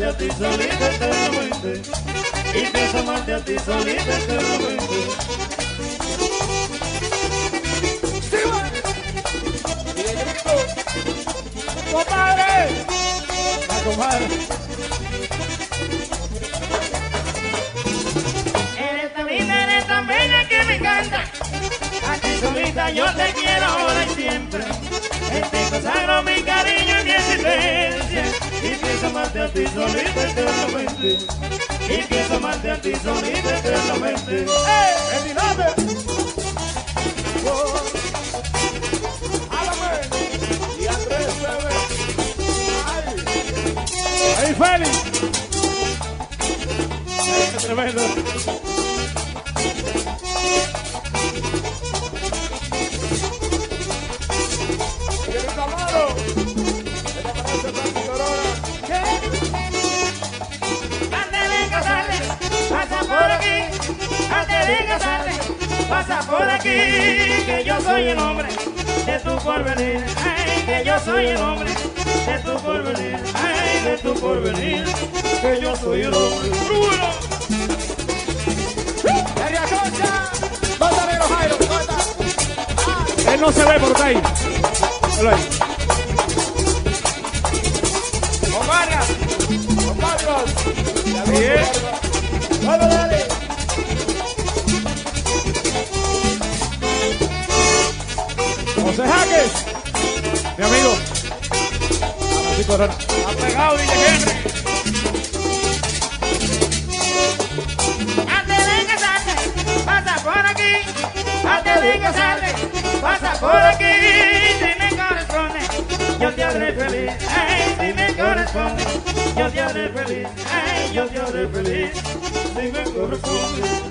amarte a ti solita eternamente. Pienso amarte a ti solita eternamente. ¡Compadre! La comadre. Eres tan linda, eres tan bella que me encanta. A ti solita yo te quiero ahora y siempre. Ti consagro mi cariño y mi existencia. Y pienso amarte a ti solita eternamente. Y pienso amarte a ti solita eternamente. ¡Eh! ¡El diname! ¡Álame! Y Andrés Bebé. ¡Ay! Ahí, Félix. Ay, qué tremendo. Soy el hombre de tu porvenir. Ay, que yo soy el hombre de tu porvenir. Ay, de tu porvenir. Que yo soy el hombre. Él no se ve por ahí. Velo ahí. Omarros. Bien. Corona. Ha pegado. Antes de casarte, pasa por aquí. Antes de casarte, pasa por aquí. Si me corresponde, yo te haré feliz. Ay, si me corresponde, yo te haré feliz. Ay, yo te haré feliz. Si me corresponde.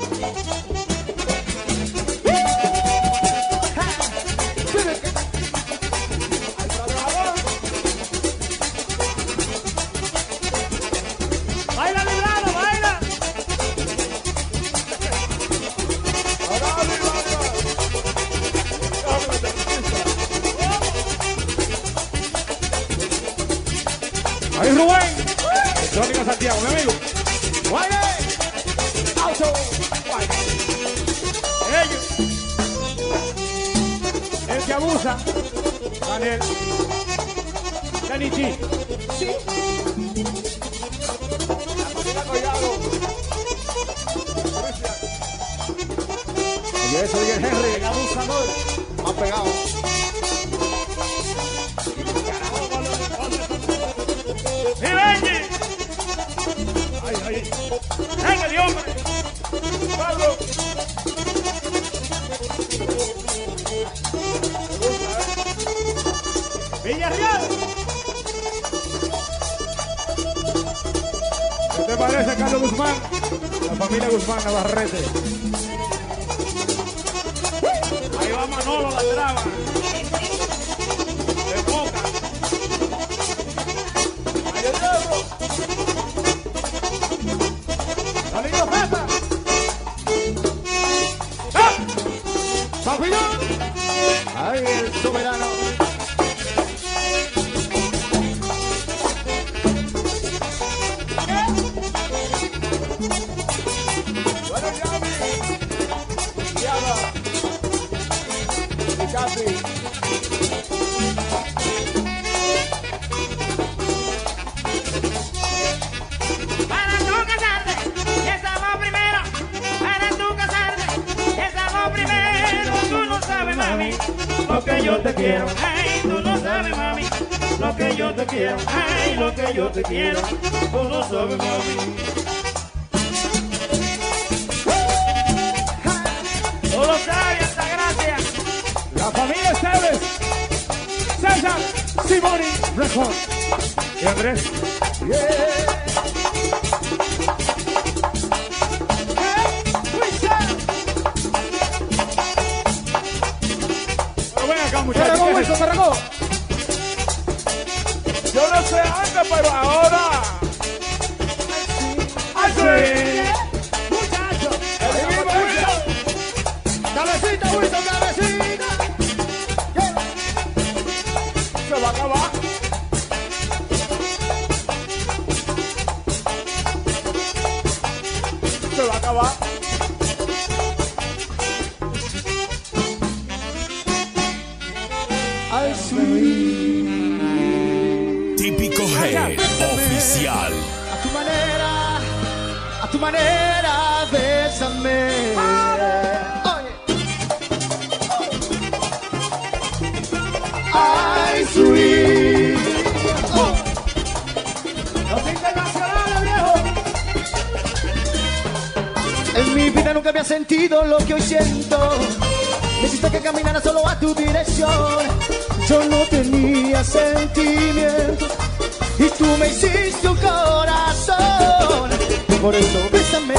lo que yo te quiero. Ay, tú no sabes, mami, lo que yo te quiero. Ay, lo que yo te quiero. Tú no sabes, mami. Tú lo sabes, hasta gracias. La familia Esteves, César, Simoni, Record. Y Andrés. Yeah. Eso, Yo no sé antes, pero ahora sentido lo que hoy siento. Me hiciste que caminara solo a tu dirección. Yo no tenía sentimientos y tú me hiciste un corazón. Por eso bésame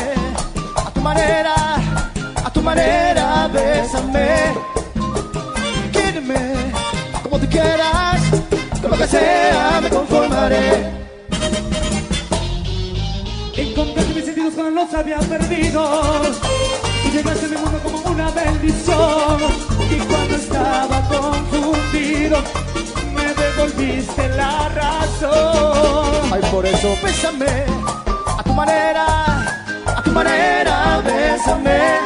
a tu manera, a tu manera, bésame. Quíreme como tú quieras, con lo que sea me conformaré. Encontré mis sentidos cuando los había perdido llegaste a mi mundo como una bendición. Y cuando estaba confundido, me devolviste la razón. Ay, por eso bésame a tu manera, a tu manera, bésame.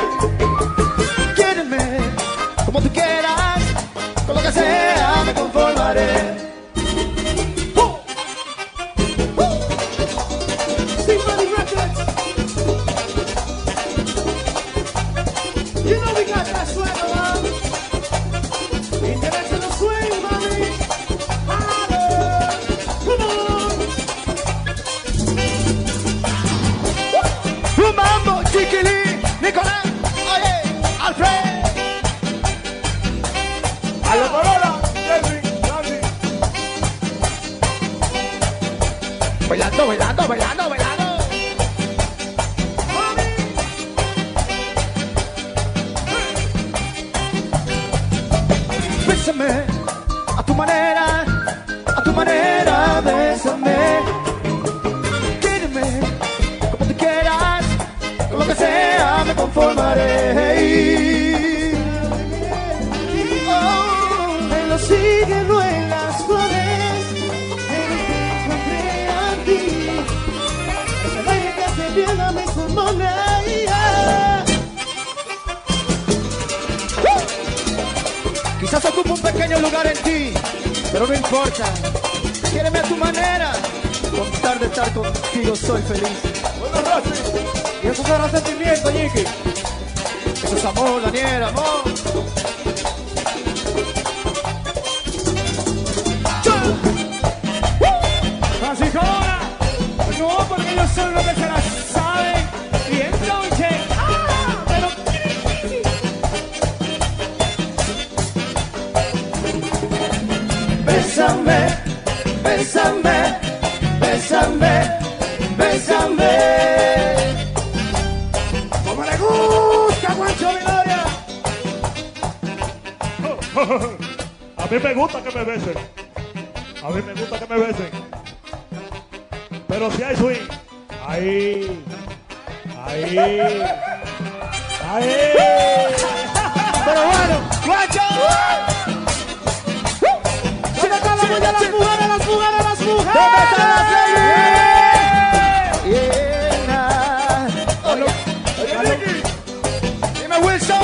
Wilson.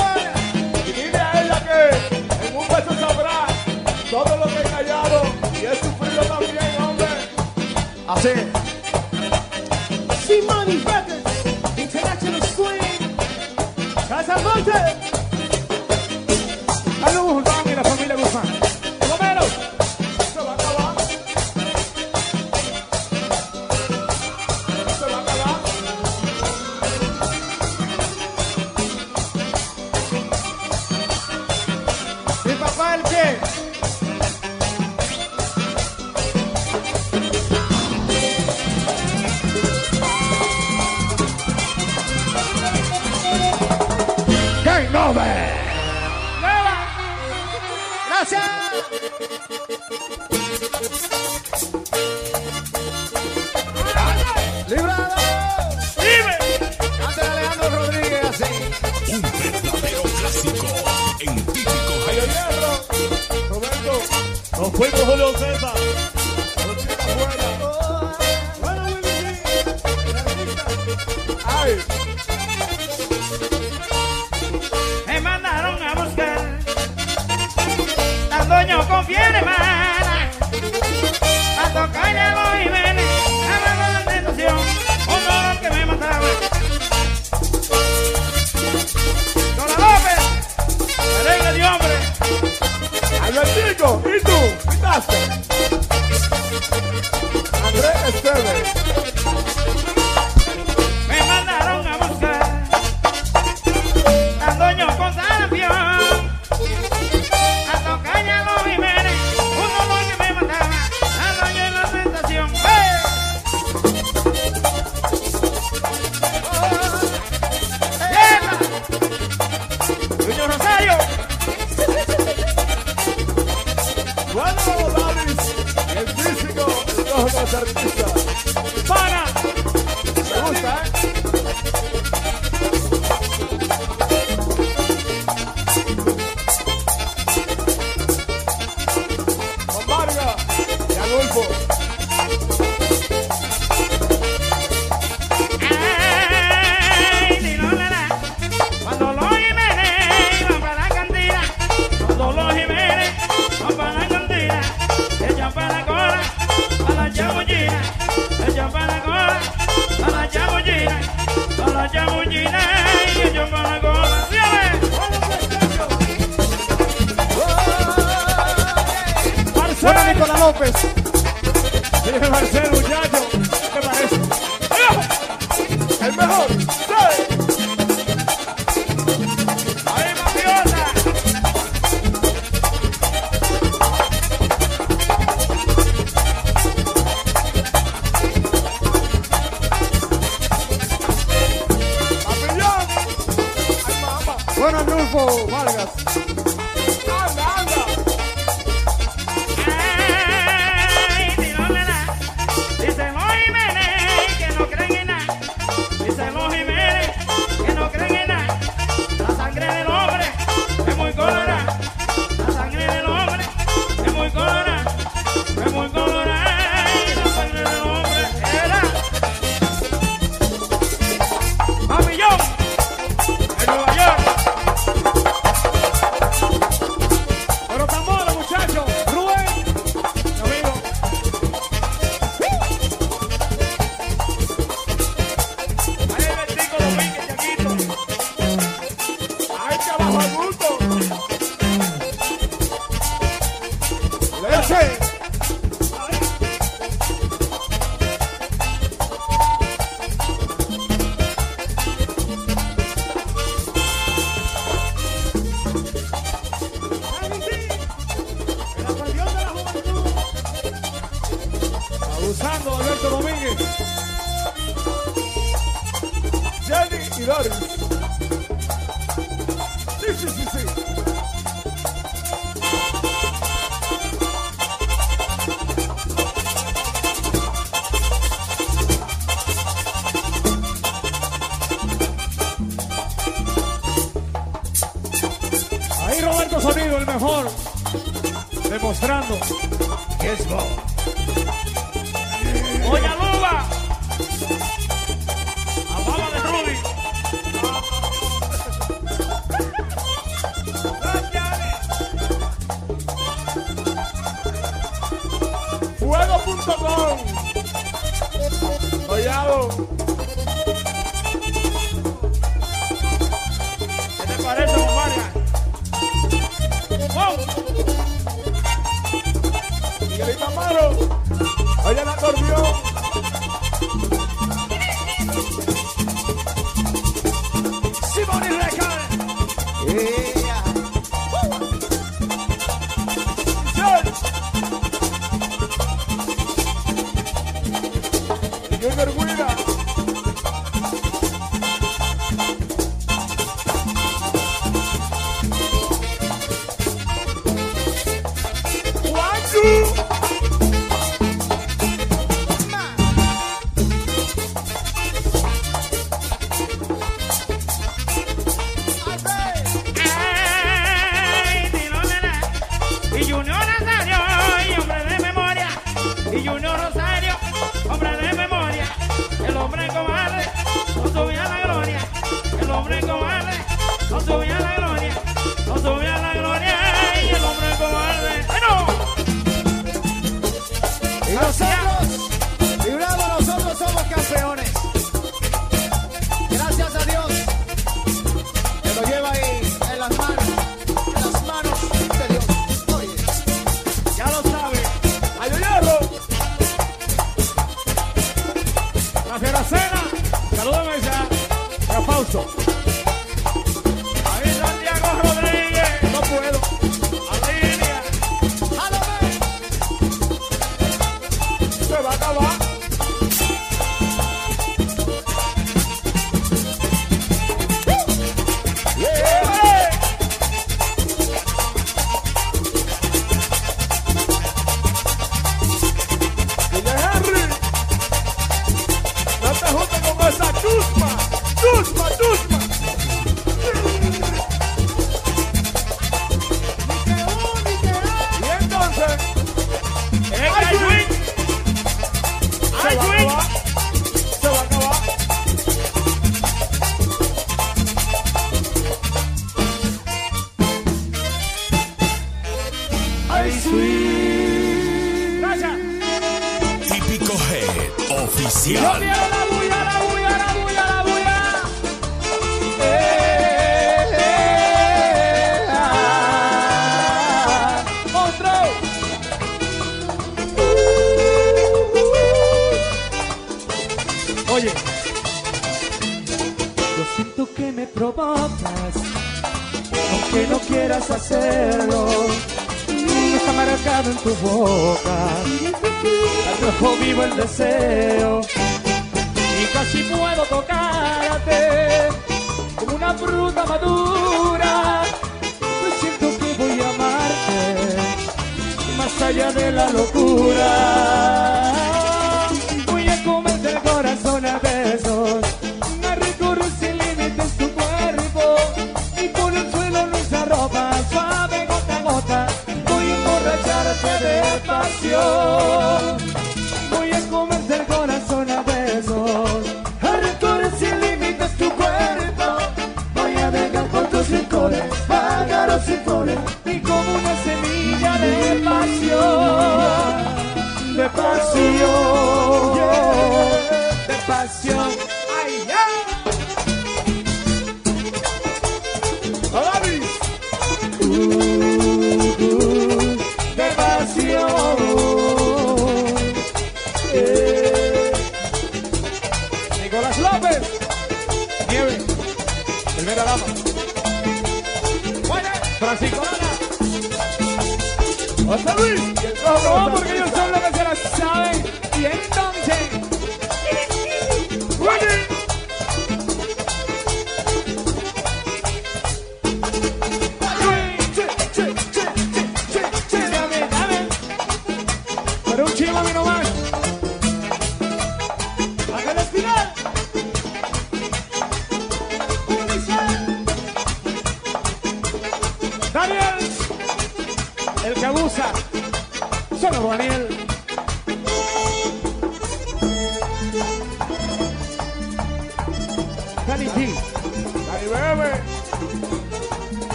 Y dile a ella que en un beso sabrá todo lo que he callado y he sufrido también, hombre. Así y Sonido, el mejor. Demostrando que es vos.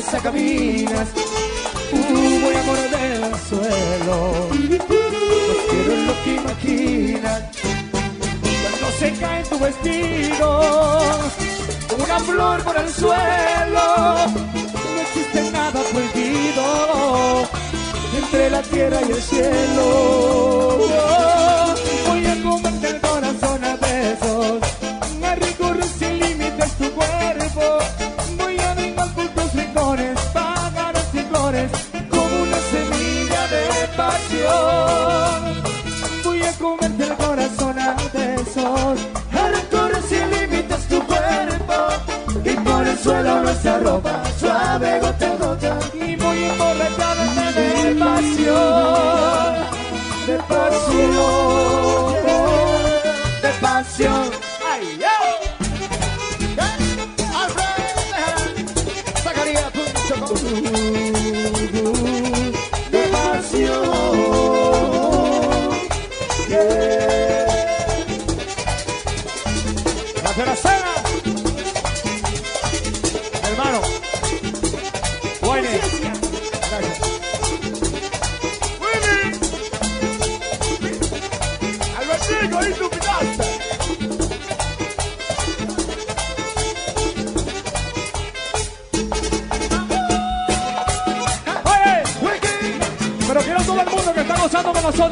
casa caminas, tu buen amor del suelo. No quiero lo que imaginas, cuando se cae tu vestido, una flor por el suelo. No existe nada prohibido entre la tierra y el cielo. pasión, de pasión.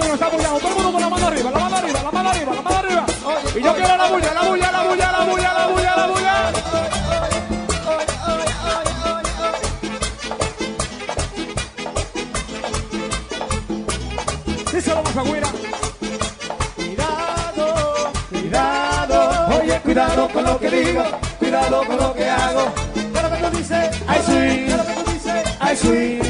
que nos está. Todo el mundo con la mano arriba, la mano arriba, la mano arriba, la mano arriba. Y yo quiero la bulla, la bulla, la bulla, la bulla, la bulla, la bulla. Díselo, Mazagüira. Cuidado, cuidado. Oye, cuidado con lo que digo, cuidado con lo que hago. Pero que tú dices, ay, sí, ay, sí.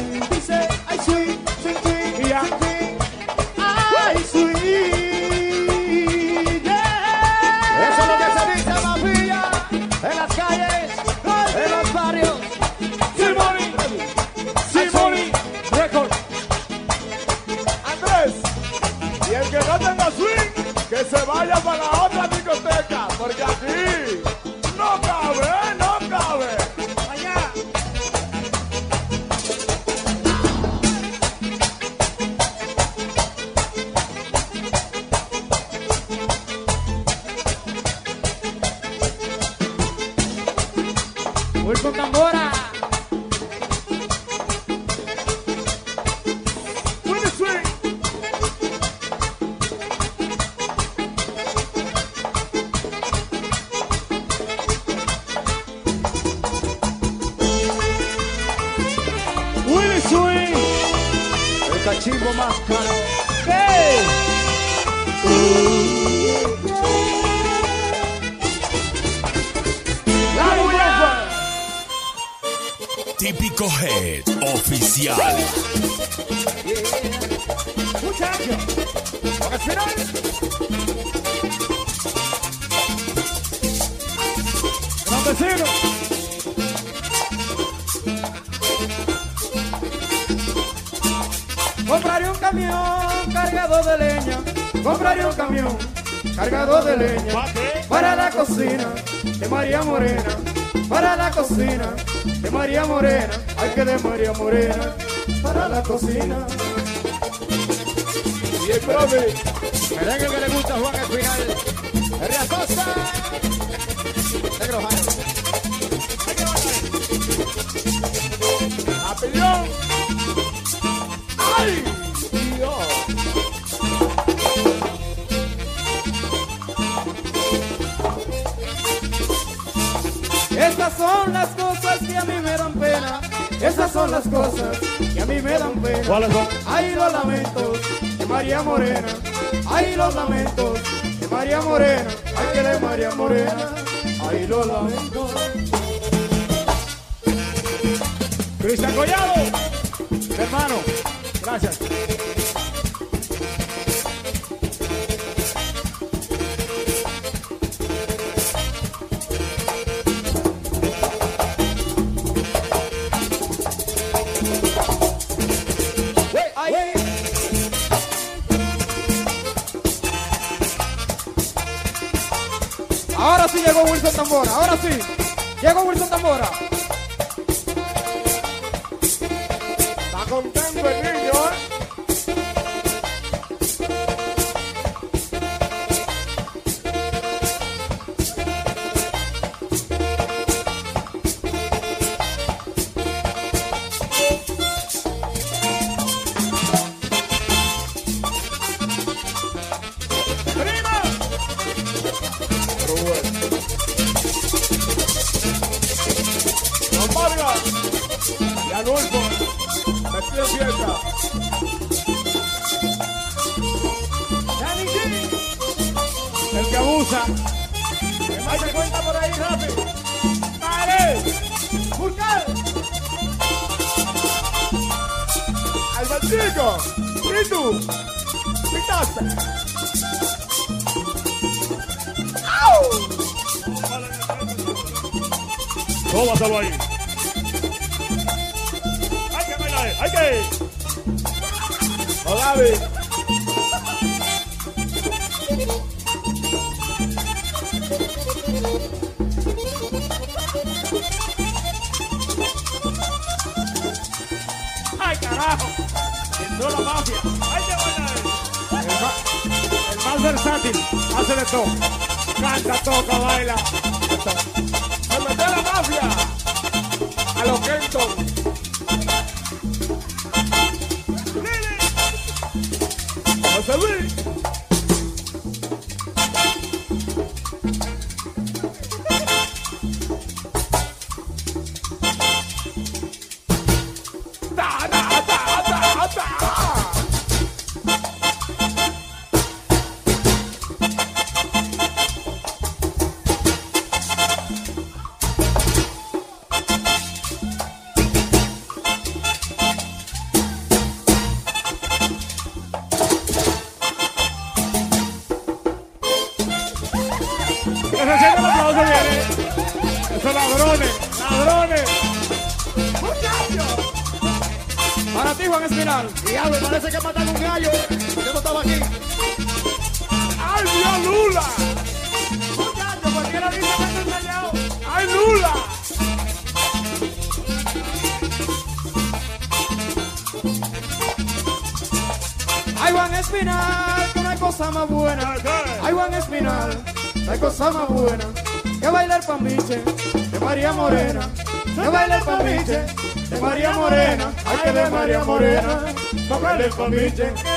son las cosas que a mí me dan pena. ¿Cuáles son? Ay, los lamentos de María Morena. Ay, los lamentos de María Morena. Ay, que de María Morena. Ay, los lamentos. Cristian Collado, hermano, gracias. Wilson Tambora, ahora sí. Llegó Wilson Tambora. Está contento el La mafia. Ahí te voy. El, el más versátil hace de todo. Canta, toca, baila. Se metió la mafia. A los Kenton. For me, meeting.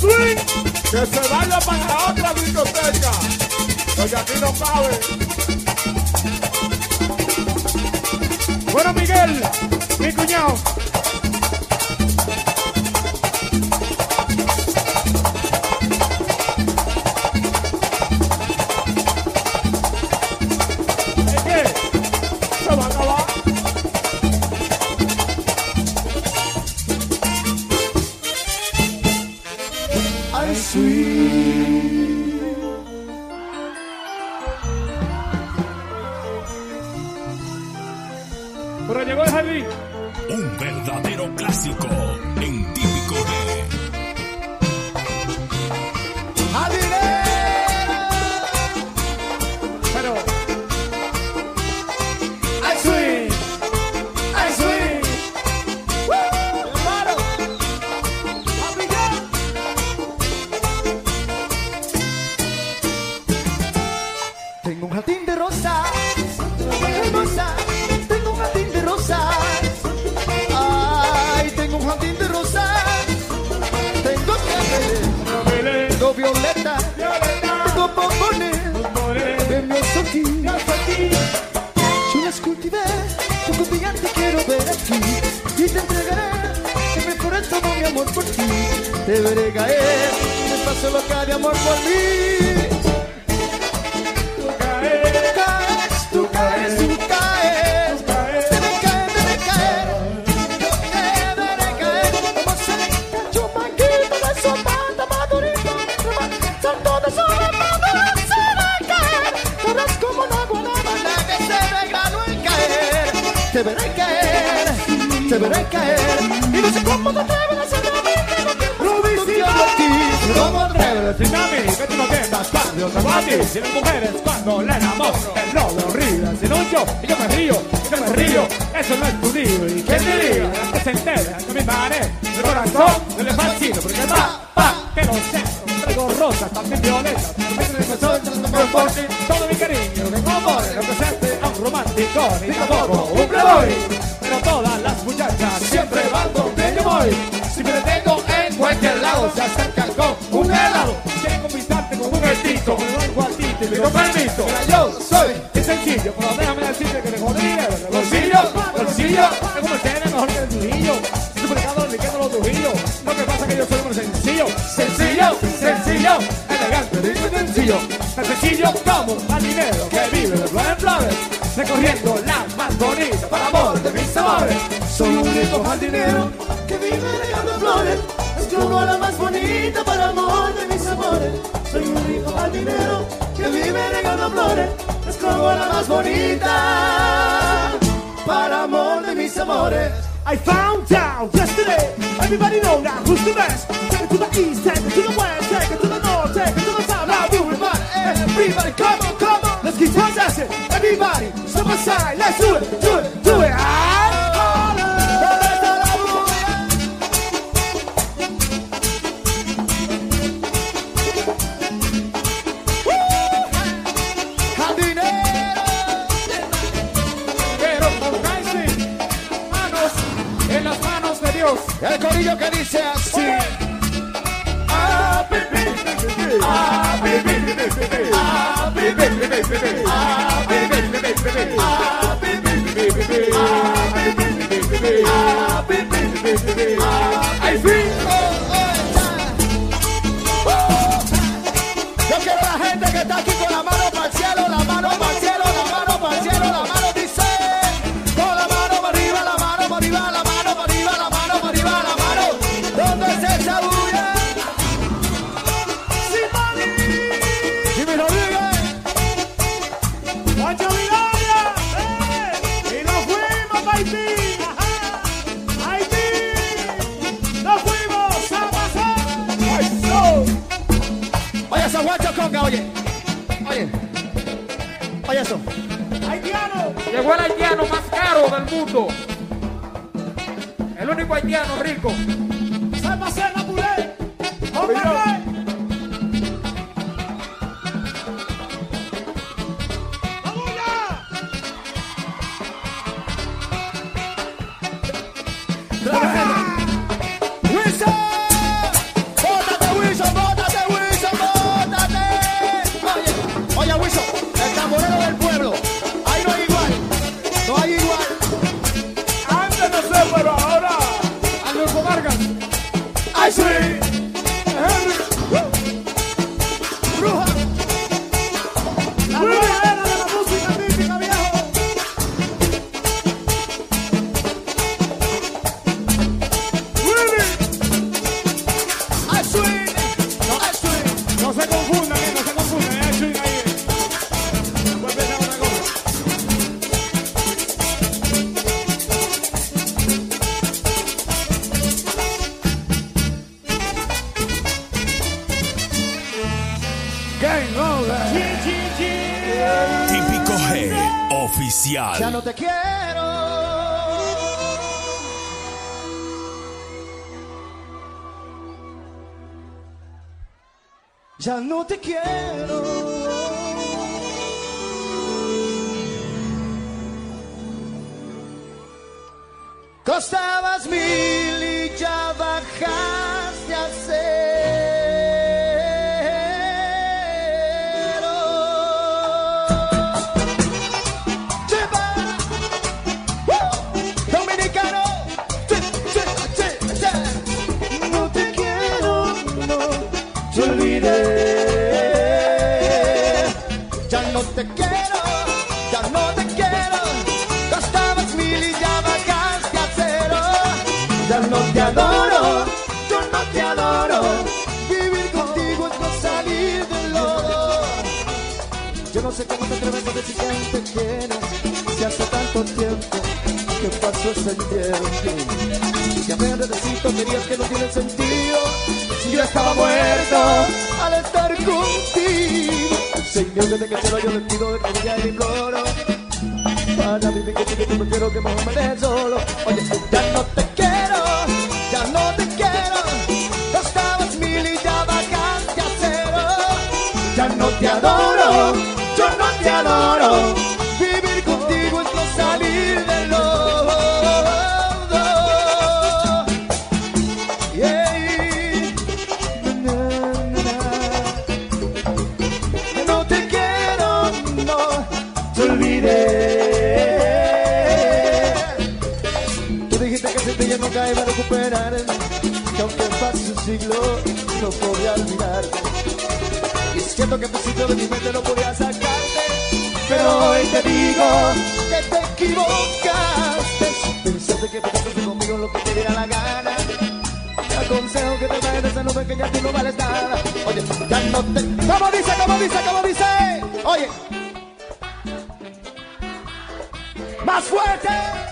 que se vaya para la otra discoteca, porque aquí no cabe. Bueno, Miguel, mi cuñado. rosas, también violetas, también el sol, todo mi cariño, que amor represente a un romántico, ni tampoco un playboy. Pero todas las muchachas siempre van donde yo voy. Si me detengo en cualquier lado, se acercan con un helado. Quieren conquistarte con un gatito, con un algo a ti, te pido permiso. Pero yo soy, es sencillo, pero pepecillo, pepecillo como marinero que vive de en flores, recorriendo las más bonitas para amor de mis sabores. Soy un rico jardinero que vive regando flores, escribo la más bonita para amor de mis amores. Soy un rico jardinero que vive regando flores, escribo la más bonita para amor de mis amores. I found out yesterday, everybody know now who's the best. Take it to the east, take it to the west, take it to the Everybody, step aside, let's do it, do it. mundo. El único haitiano rico yo estaba muerto al estar contigo. Señor, desde que cielo yo le pido de rodillas y le imploro. Para vivir contigo yo prefiero que mejor me deje solo. Oye, ya no te quiero, ya no te quiero. Estabas mil y ya vacante a cero. Ya no te adoro, yo no te adoro. siglo no podía olvidar. Y es cierto que en principio de mi mente no podía sacarte, pero hoy te digo que te equivocaste. Pensaste que te casaste conmigo lo que te diera la gana. Te aconsejo que te vayas de esa nube que ya tú no vales nada. Oye, ya no te... ¿Cómo dice, cómo dice, cómo dice? Oye. ¡Más fuerte!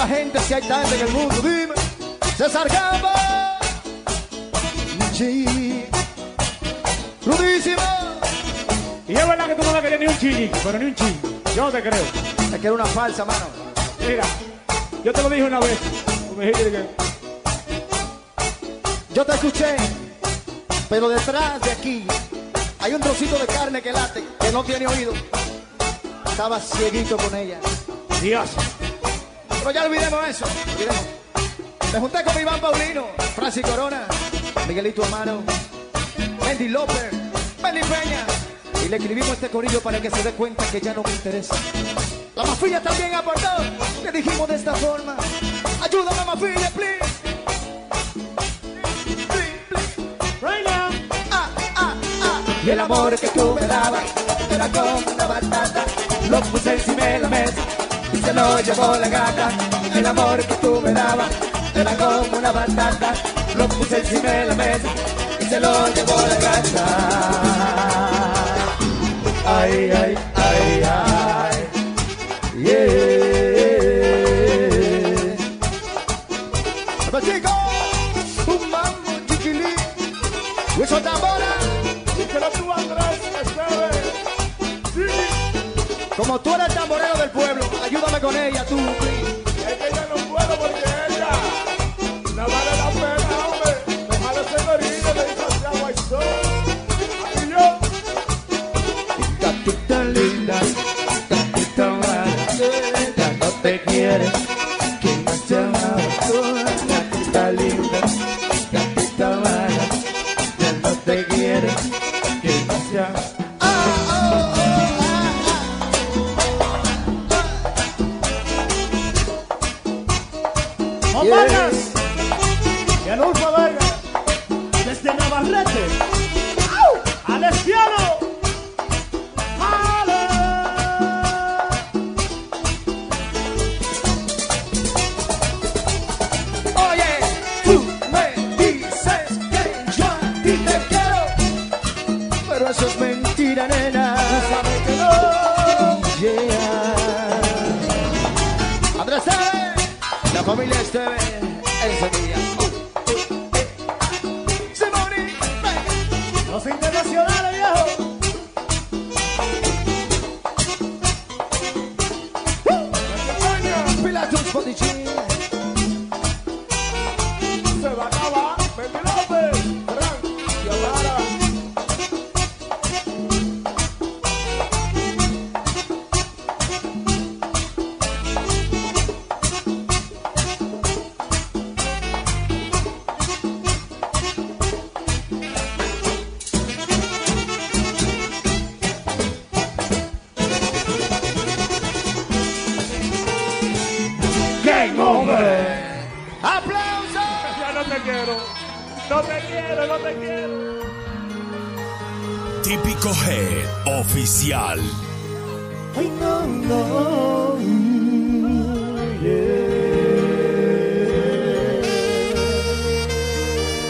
Sola gente si hay tanta en el mundo? Dime, César Gamba. Sí. Rudísimo. Y es verdad que tú no le querías ni un chillico, pero ni un ching. Yo no te creo. Es que era una falsa, mano. Mira, yo te lo dije una vez. Me dijiste que... Yo te escuché, pero detrás de aquí hay un trocito de carne que late, que no tiene oído. Estaba cieguito con ella. Dios. Pero ya olvidemos eso. olvidemos. Me junté con Iván Paulino, Francis Corona, Miguelito Amaro, Mendy López, Benny Peña. Y le escribimos este corillo para que se dé cuenta que ya no me interesa. La mafia también aportó. Le dijimos de esta forma. Ayúdame, mafia, please. Now. Ah, ah, ah. Y el amor que tú me dabas era como una batata. Lo puse encima de la mesa y se lo llevó la gata. El amor que tú me dabas era como una batata. Lo puse encima de la mesa y se lo llevó la gata. Ay, ay, ay, ay. Yeah. Pero chicos, un mambo chiquilín. Hueso tambora. Díselo tú, Andrés, espere. Sí, Como tú eres el con ella, tú.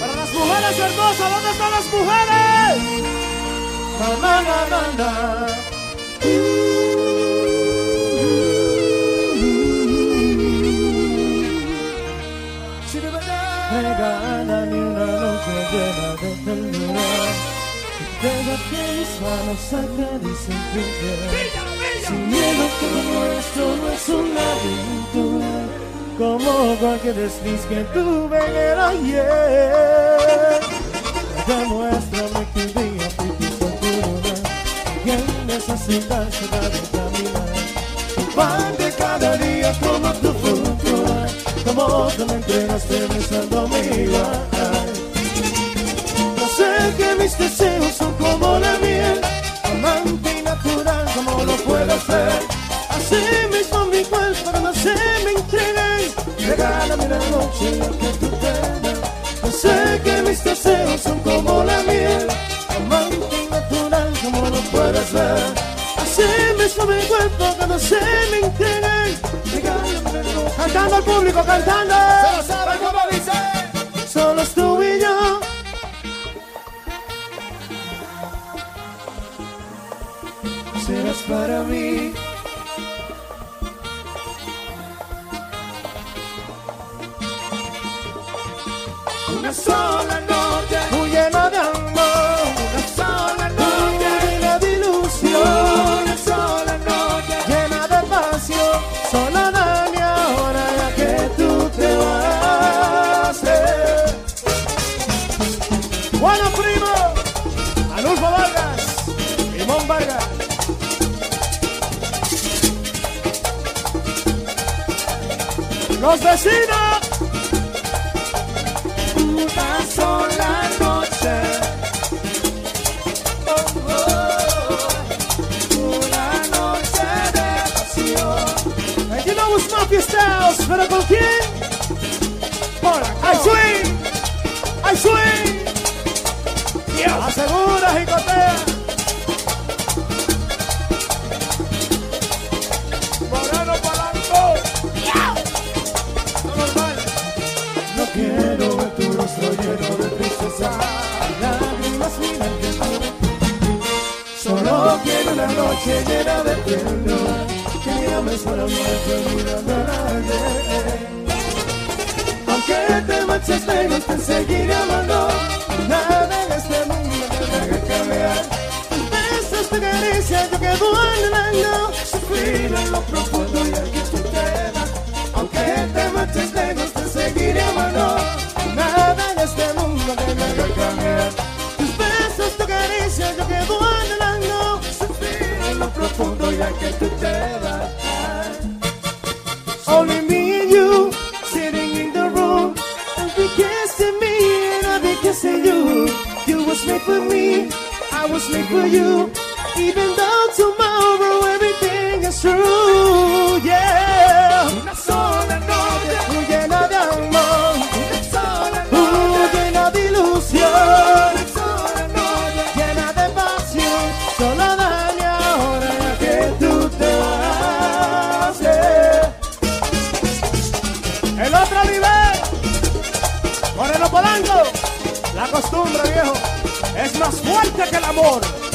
Para las mujeres hermosas, ¿dónde están las mujeres? Na, Deja que mis manos acaricien tu piel. Sin miedo como esto no es una aventura Como cualquier desliz que tuve en el ayer. Demuéstrame que un día fui tu cintura Y en necesidad se da de caminar. Pan de cada día como tu futura Como tú me entregaste besando mi ay. No que mis deseos son como la miel Amante y natural como lo puedo ser Así mismo mi cuerpo no se me entregué Regálame la noche lo que tú tengas Yo sé que mis deseos son como la miel Amante y natural como lo puedes ver Así mismo mi cuerpo cuando se me entregue Regálame la noche. Cantando al público, cantando. Una sola noche, muy llena de amor. Una sola noche, llena de ilusión. Una sola noche, llena de pasión. Solo dame ahora ya que tú te vas. Bueno, primo, Alulfo Vargas, Limón Vargas. Los vecinos. Una sola noche. Oh, oh, una noche de pasión. Know it's Mafia Styles, pero ¿con quién? Noche llena de ternura. Que me ames solamente mirando a nadie. Aunque te marches lejos, te seguiré amando. Nada en este mundo me haga cambiar. Besos, tu caricia, yo que duele daño. Sufrir en lo profundo y aquí tú quedas. Aunque te marches lejos, y aquí tú quedas. Only me and you sitting in the room. And be kissing me and I'll be kissing you. You was made for me, I was made for you. Even though más fuerte que el amor.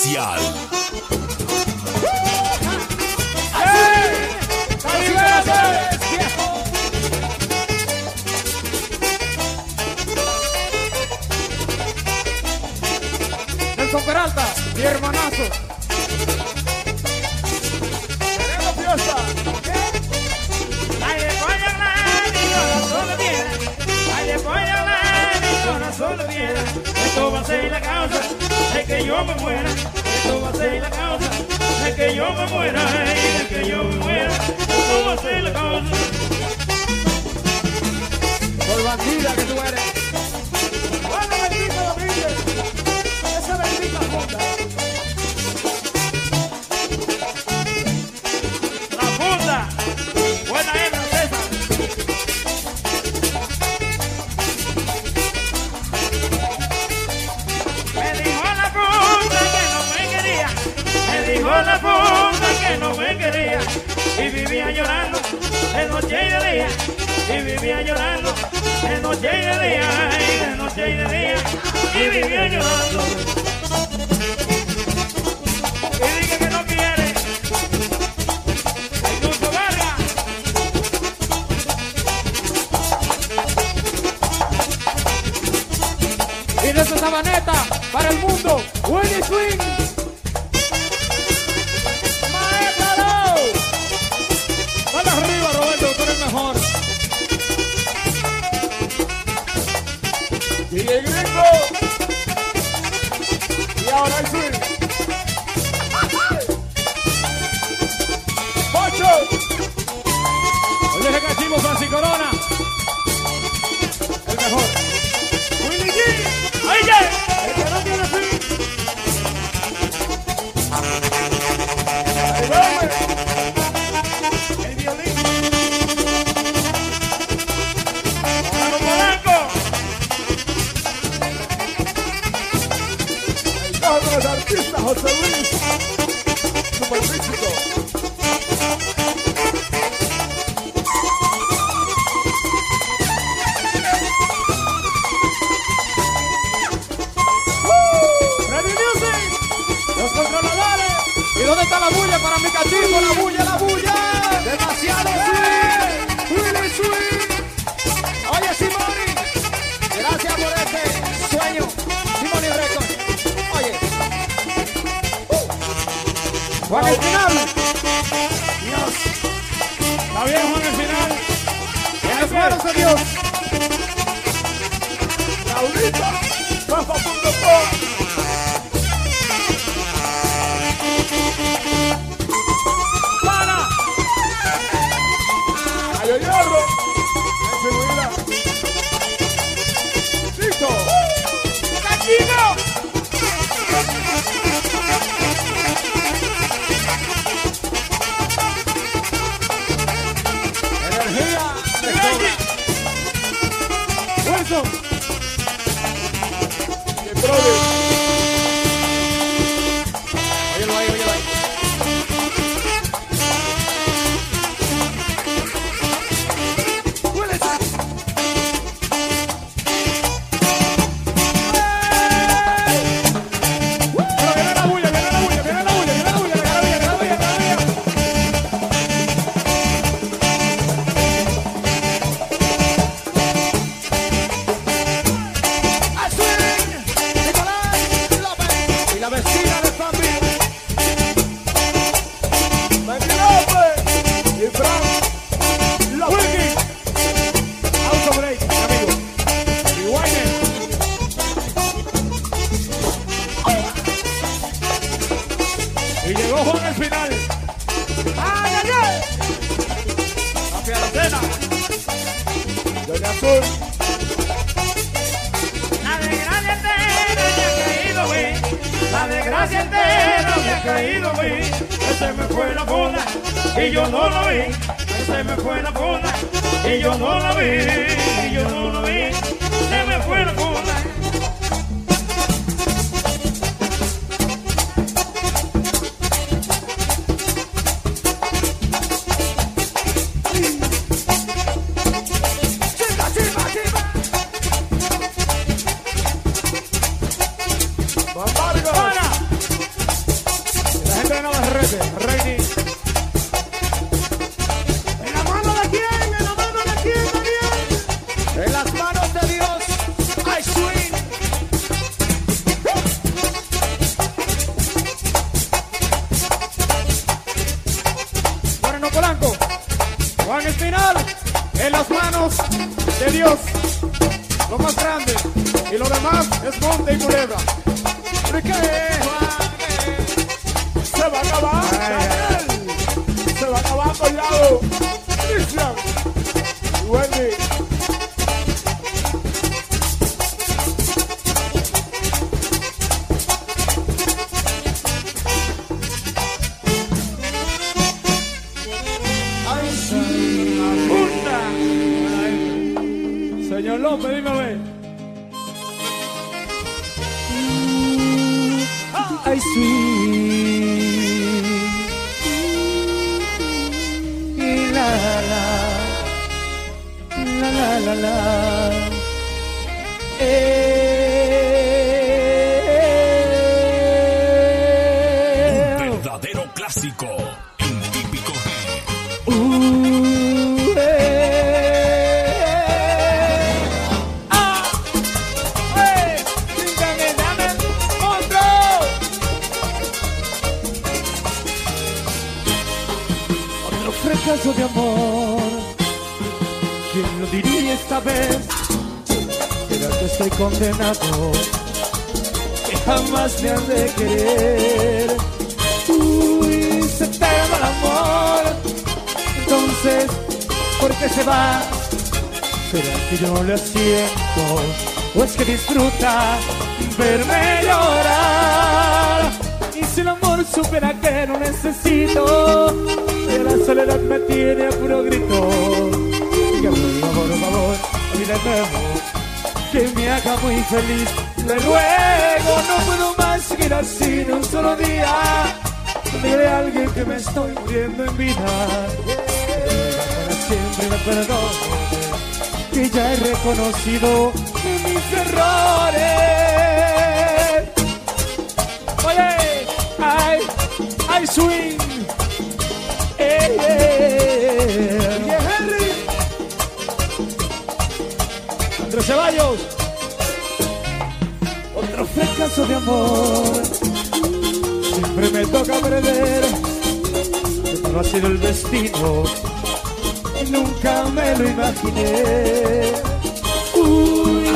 Spezial. todos los artistas José Luis Super México Ready Music Los controladores ¿Y dónde está la bulla para mi cachimbo? La bulla Hey, se me fue la cola, y yo no la vi, y yo no la vi, se me fue la cola. Disfruta verme llorar? Y si el amor supera que no necesito, que la soledad me tiene a puro grito. Que por favor, y de nuevo, que me haga muy feliz. Le ruego, no puedo más seguir así en un solo día. Dile a alguien que me estoy muriendo en vida. Para siempre me perdone que ya he reconocido errores. Oye, ay, ay, swing. Eh, eh. Yeah, Henry. Andrés Ceballos. Otro fracaso de amor. Siempre me toca perder. No ha sido el destino nunca me lo imaginé. Uy,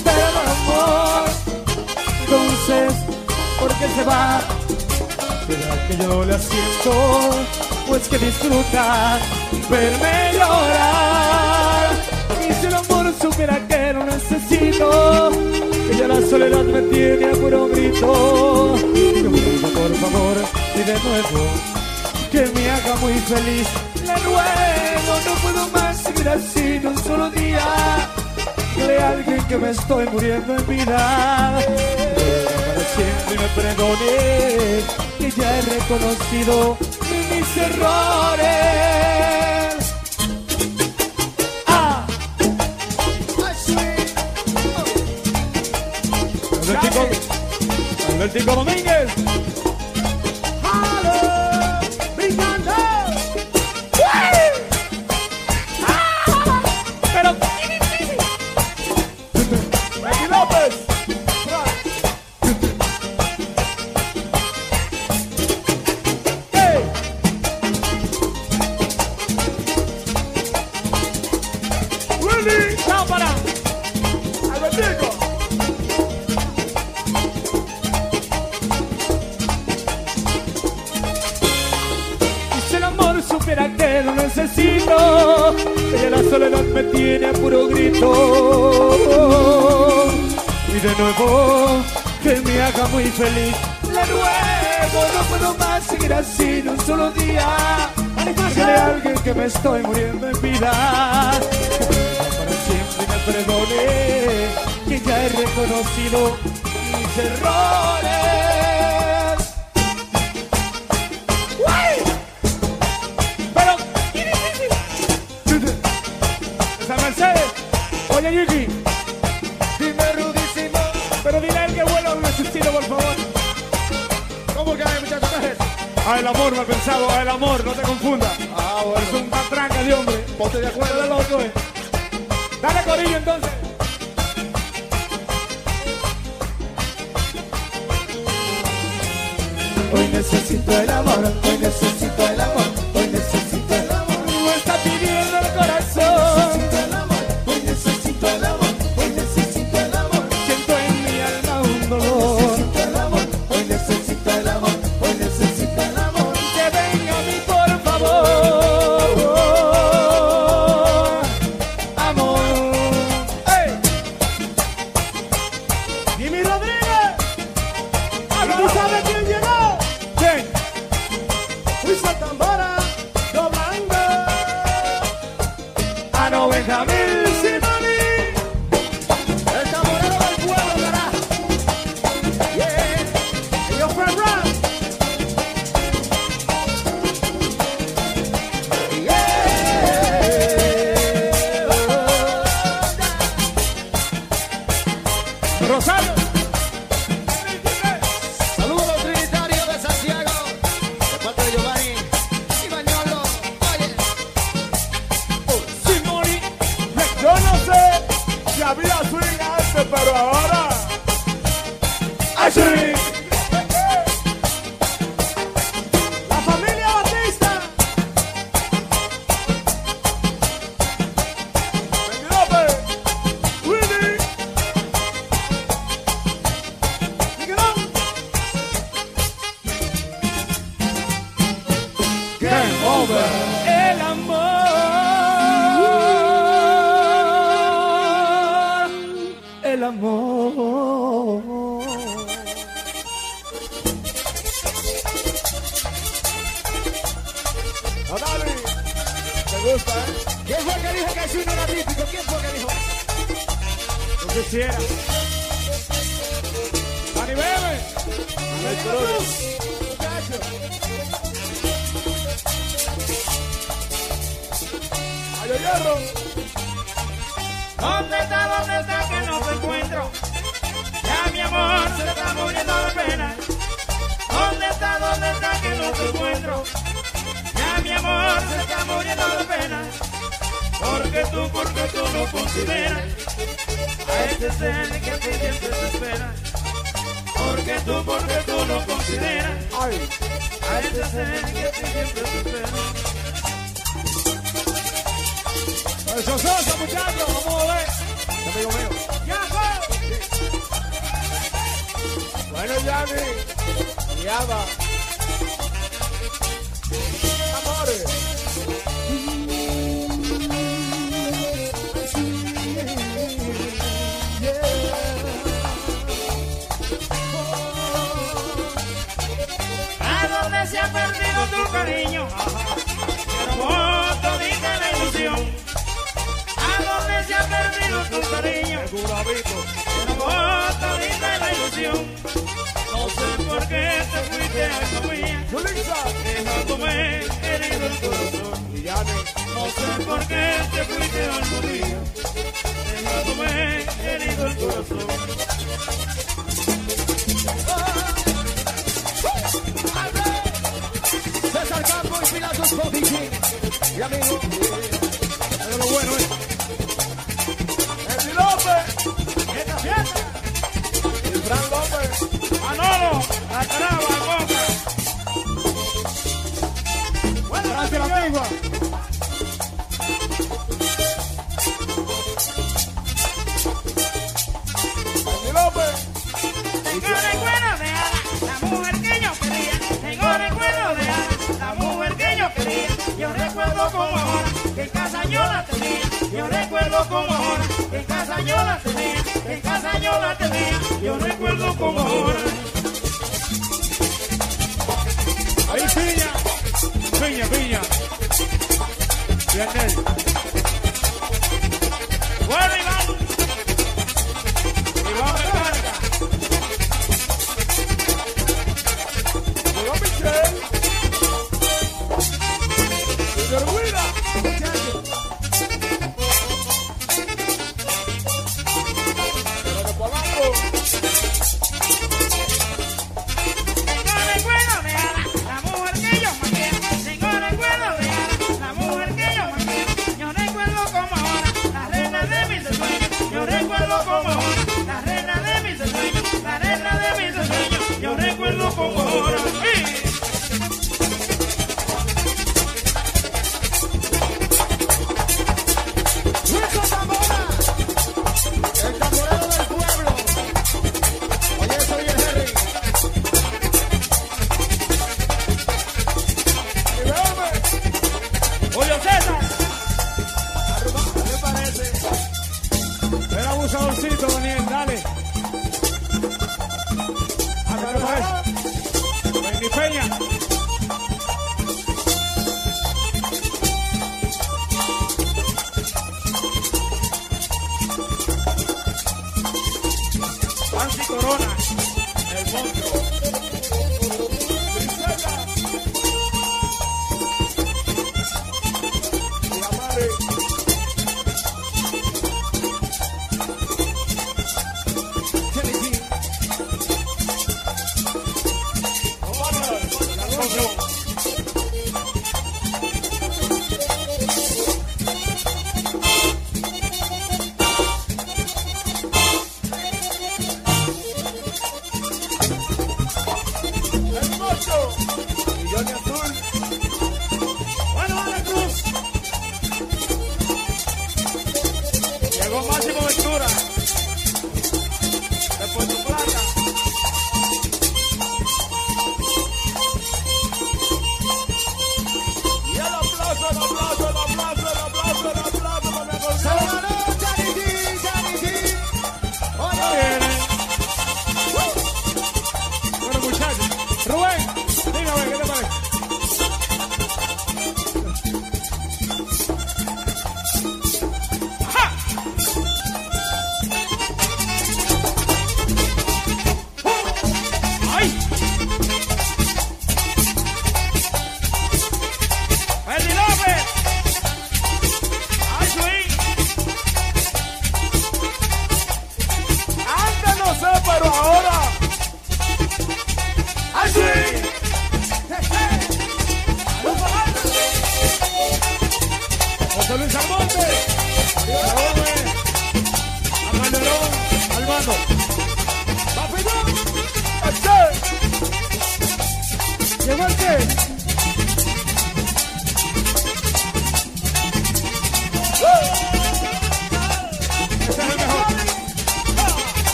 el amor. Entonces, ¿por qué se va? ¿Será que yo le asiento? Pues que disfruta verme llorar. Y si el amor supiera que no necesito, que ya la soledad me tiene a puro grito. Que por favor, y de nuevo que me haga muy feliz. Le ruego, no puedo más seguir así en un solo día. Dile a alguien que me estoy muriendo en vida. Siempre me perdone, que ya he reconocido mis errores. Ah, Albertico, Albertico Domínguez. Supiera que lo necesito, que la soledad me tiene a puro grito. Y de nuevo, que me haga muy feliz. Le ruego, no puedo más seguir así en un solo día. Dile a alguien que me estoy muriendo en vida. Para siempre me perdone, que ya he reconocido mis errores. Oye, Dime rudísimo. Pero dile al que vuela un asesino, por favor. ¿Cómo que hay, muchachos? Ah, el amor, mal pensado. Ah, el amor, no te confundas. Ah, bueno. Es un patraca de hombre. Ponte de acuerdo. loco, eh. Dale corillo, entonces. Hoy necesito el amor, hoy necesito el amor. Ahí Tengo recuerdo de la mujer que yo quería. Tengo recuerdo de Ada, la mujer que yo quería. Yo recuerdo como ahora que en casa yo la tenía. Yo recuerdo como ahora que en casa yo la tenía. Que en casa yo la tenía. Yo recuerdo como ahora. E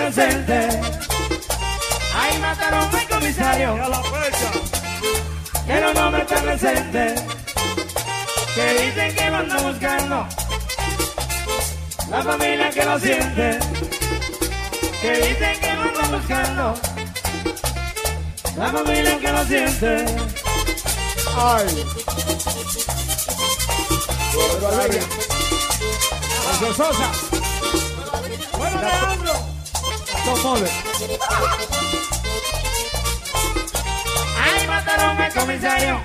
decente. Ay, mataron al comisario. Y a la fecha. Era un hombre tan decente. Que dicen que lo anda buscando. La familia que lo siente. Que dicen que lo anda buscando. La familia que lo siente. Ay. Sosa. Bueno, Leandro. Ay, mataron al comisario.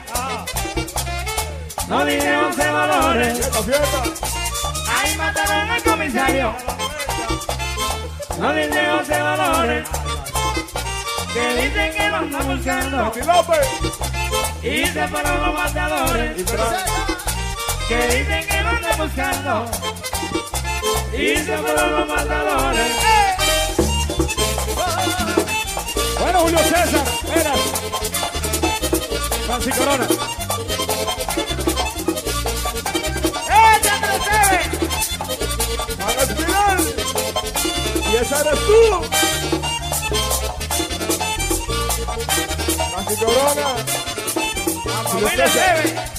No dinero de valores. Ay, mataron al comisario. No dinero de valores. Que dicen que lo andan buscando. Y se fueron los matadores. Que dicen que lo andan buscando. Y se fueron los matadores. Bueno, Julio César. Francis Corona. ¡Échate a Espinal. Y esa eres tú. Corona. Julio ¡Familia César.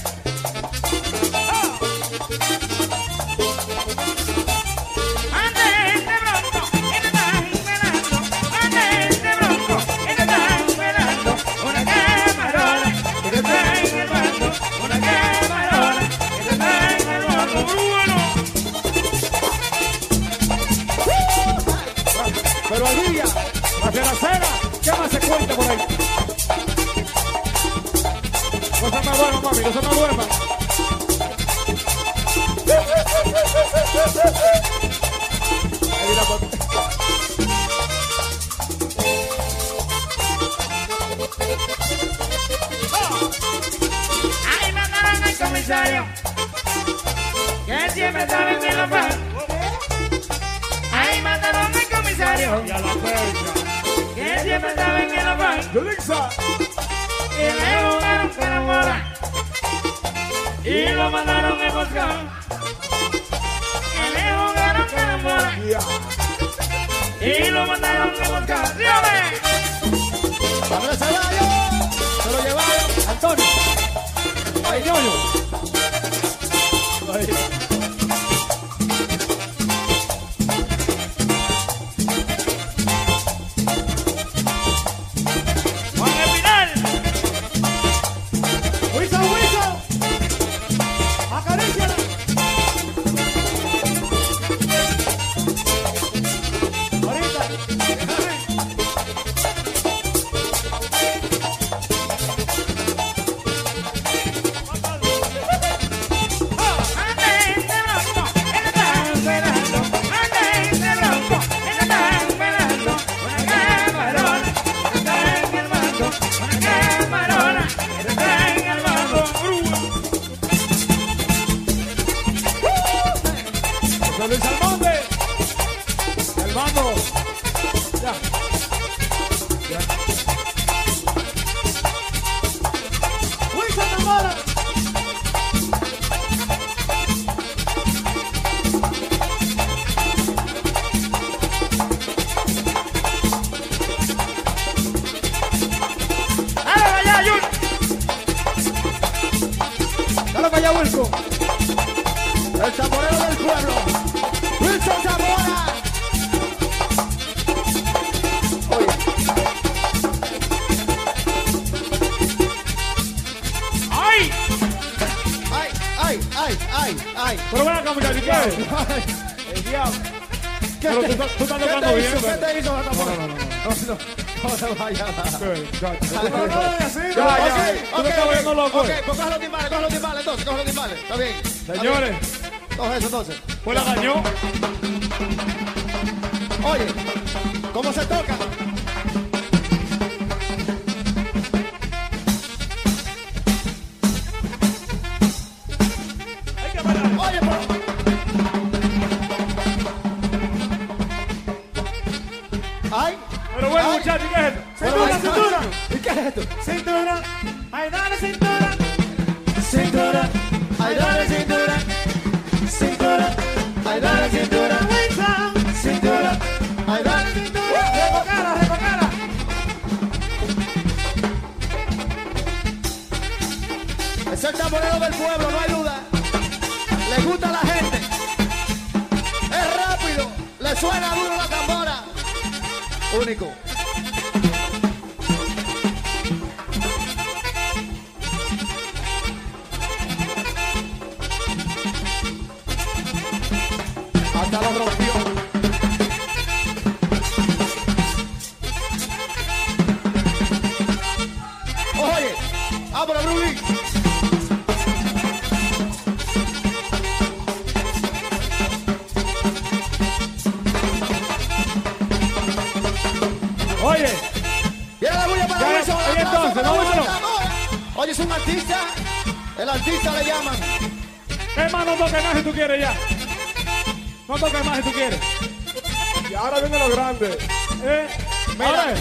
Y lo mandaron a buscar. Le jugaron carambola y lo mandaron a buscar. ¡Dígame! Ceballos, se lo llevaron. Antonio. Ay, ñoño. Juan ¿qué es esto? cintura, cintura. ¿Y qué es esto? Cintura. Ay, dale cintura. Cintura, ay, dale cintura. Cintura, ay, dale cintura. Cintura, ay, dale cintura. Repocara, repocara. Es el tamborero del pueblo, no hay duda. Le gusta a la gente. Es rápido, le suena duro la tambora. Único. Toques más si tú quieres ya. No toques más si tú quieres. Y ahora viene lo grande. ¿Eh? Mira.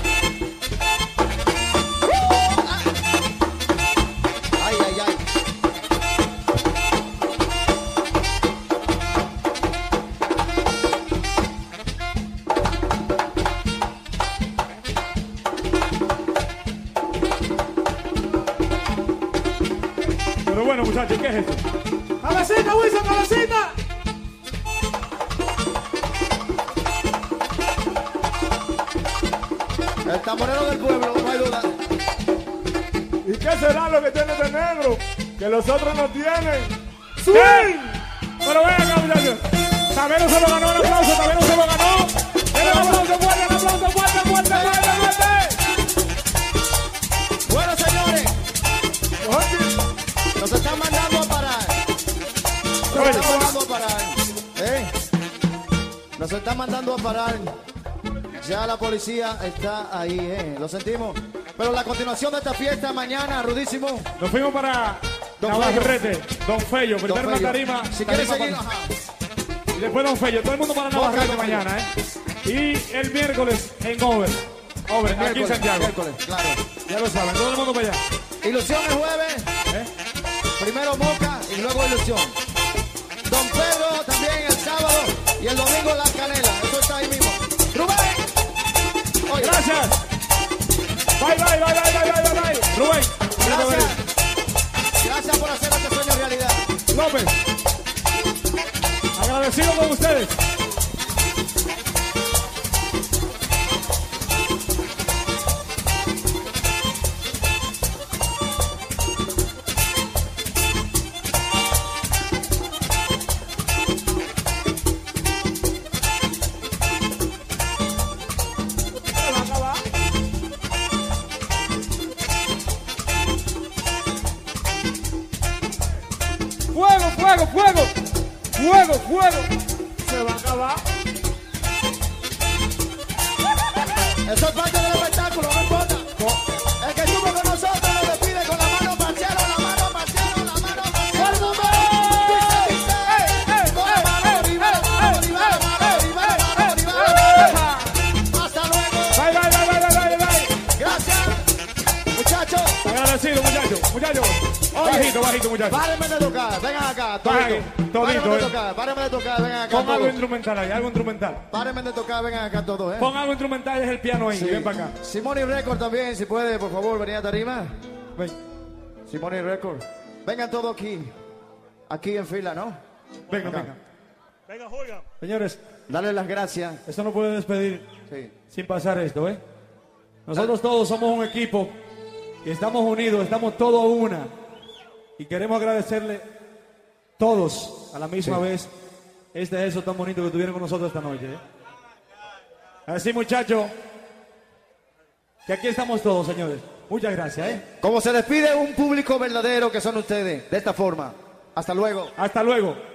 Que los otros no tienen. ¡Sí! Pero ven acá, muchachos. Tabero se lo ganó el aplauso, Tabero se lo ganó. El aplauso fuerte, el aplauso fuerte, fuerte, fuerte, fuerte. Bueno, señores, nos están mandando a parar. Nos están mandando a parar. ¿Eh? Nos están mandando a parar. Ya la policía está ahí, ¿eh? Lo sentimos. Pero la continuación de esta fiesta mañana, rudísimo. Nos fuimos para Don Navarrete, Don Fello, primero Fello. tarima. Si quieres seguir, ajá. Y después Don Fello, todo el mundo para Navarrete mañana, ¿eh? Y el miércoles en Over. Over, aquí en Santiago. miércoles, claro. Ya lo saben, todo el mundo para allá. Ilusión el jueves. ¿eh? Primero Moca y luego Ilusión. Don Pedro también el sábado y el domingo La Canela. Eso está ahí mismo. Rubén. Oye, Gracias. Bye, bye, bye, bye, bye, bye, bye, bye. Rubén. Gracias. Gracias por hacer este sueño realidad. López. Agradecido con ustedes. Instrumental ahí, algo instrumental. Párenme de tocar, vengan acá todos, eh. Pon algo instrumental, es el piano ahí. Sí. Ven para acá. Simone Record también, si puede, por favor, venir a tarima. Ven. Simone Record. Vengan todos aquí. Aquí en fila, ¿no? Venga, Acá. venga. Venga, juegan. Señores, Dale las gracias. esto no puede despedir Sí. sin pasar esto, ¿eh? Nosotros todos somos un equipo y estamos unidos, estamos todos una. Y queremos agradecerle todos a la misma vez este gesto tan bonito que tuvieron con nosotros esta noche. ¿eh? Así, muchachos, que aquí estamos todos, señores. Muchas gracias, ¿eh? Como se despide un público verdadero que son ustedes, de esta forma. Hasta luego. Hasta luego.